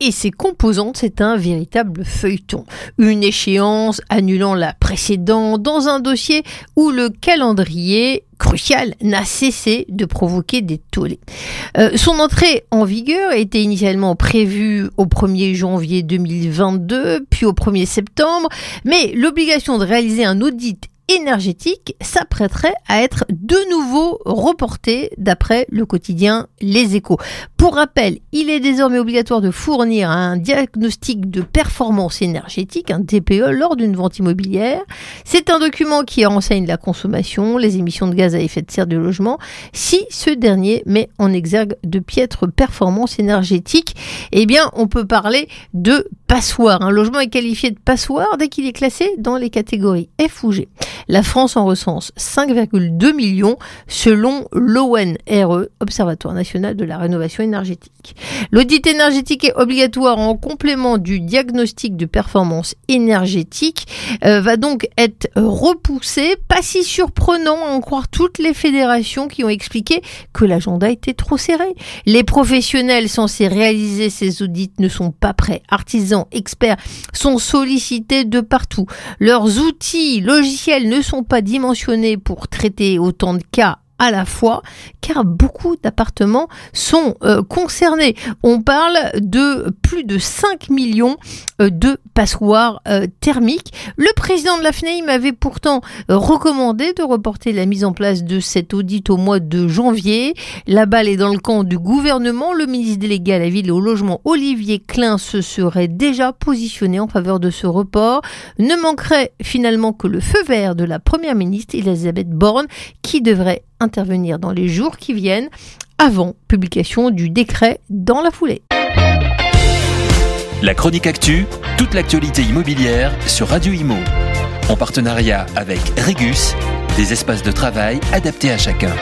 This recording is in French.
et ses composantes, c'est un véritable feuilleton. Une échéance annulant la précédente dans un dossier où le calendrier crucial n'a cessé de provoquer des tollés. Euh, son entrée en vigueur était initialement prévue au 1er janvier 2022, puis au 1er septembre, mais l'obligation de réaliser un audit énergétique s'apprêterait à être de nouveau reporté d'après le quotidien Les Échos. Pour rappel, il est désormais obligatoire de fournir un diagnostic de performance énergétique, un DPE, lors d'une vente immobilière. C'est un document qui renseigne la consommation, les émissions de gaz à effet de serre du logement, si ce dernier met en exergue de piètres performances énergétiques. Eh bien, on peut parler de Un logement est qualifié de passoire dès qu'il est classé dans les catégories F ou G. La France en recense 5,2 millions selon l'ONRE, Observatoire national de la rénovation énergétique. L'audit énergétique est obligatoire en complément du diagnostic de performance énergétique, euh, va donc être repoussé. Pas si surprenant à en croire toutes les fédérations qui ont expliqué que l'agenda était trop serré. Les professionnels censés réaliser ces audits ne sont pas prêts. Artisans, experts sont sollicités de partout. Leurs outils logiciels ne sont pas dimensionnés pour traiter autant de cas à la fois, car beaucoup d'appartements sont euh, concernés. On parle de plus de 5 millions euh, de passoires euh, thermiques. Le président de la FNEI m'avait pourtant recommandé de reporter la mise en place de cet audit au mois de janvier. La balle est dans le camp du gouvernement. Le ministre délégué à la ville et au logement, Olivier Klein, se serait déjà positionné en faveur de ce report. Ne manquerait finalement que le feu vert de la première ministre Elisabeth Borne, qui devrait intervenir dans les jours qui viennent avant publication du décret dans la foulée. La chronique actu, toute l'actualité immobilière sur Radio Imo. En partenariat avec Regus, des espaces de travail adaptés à chacun.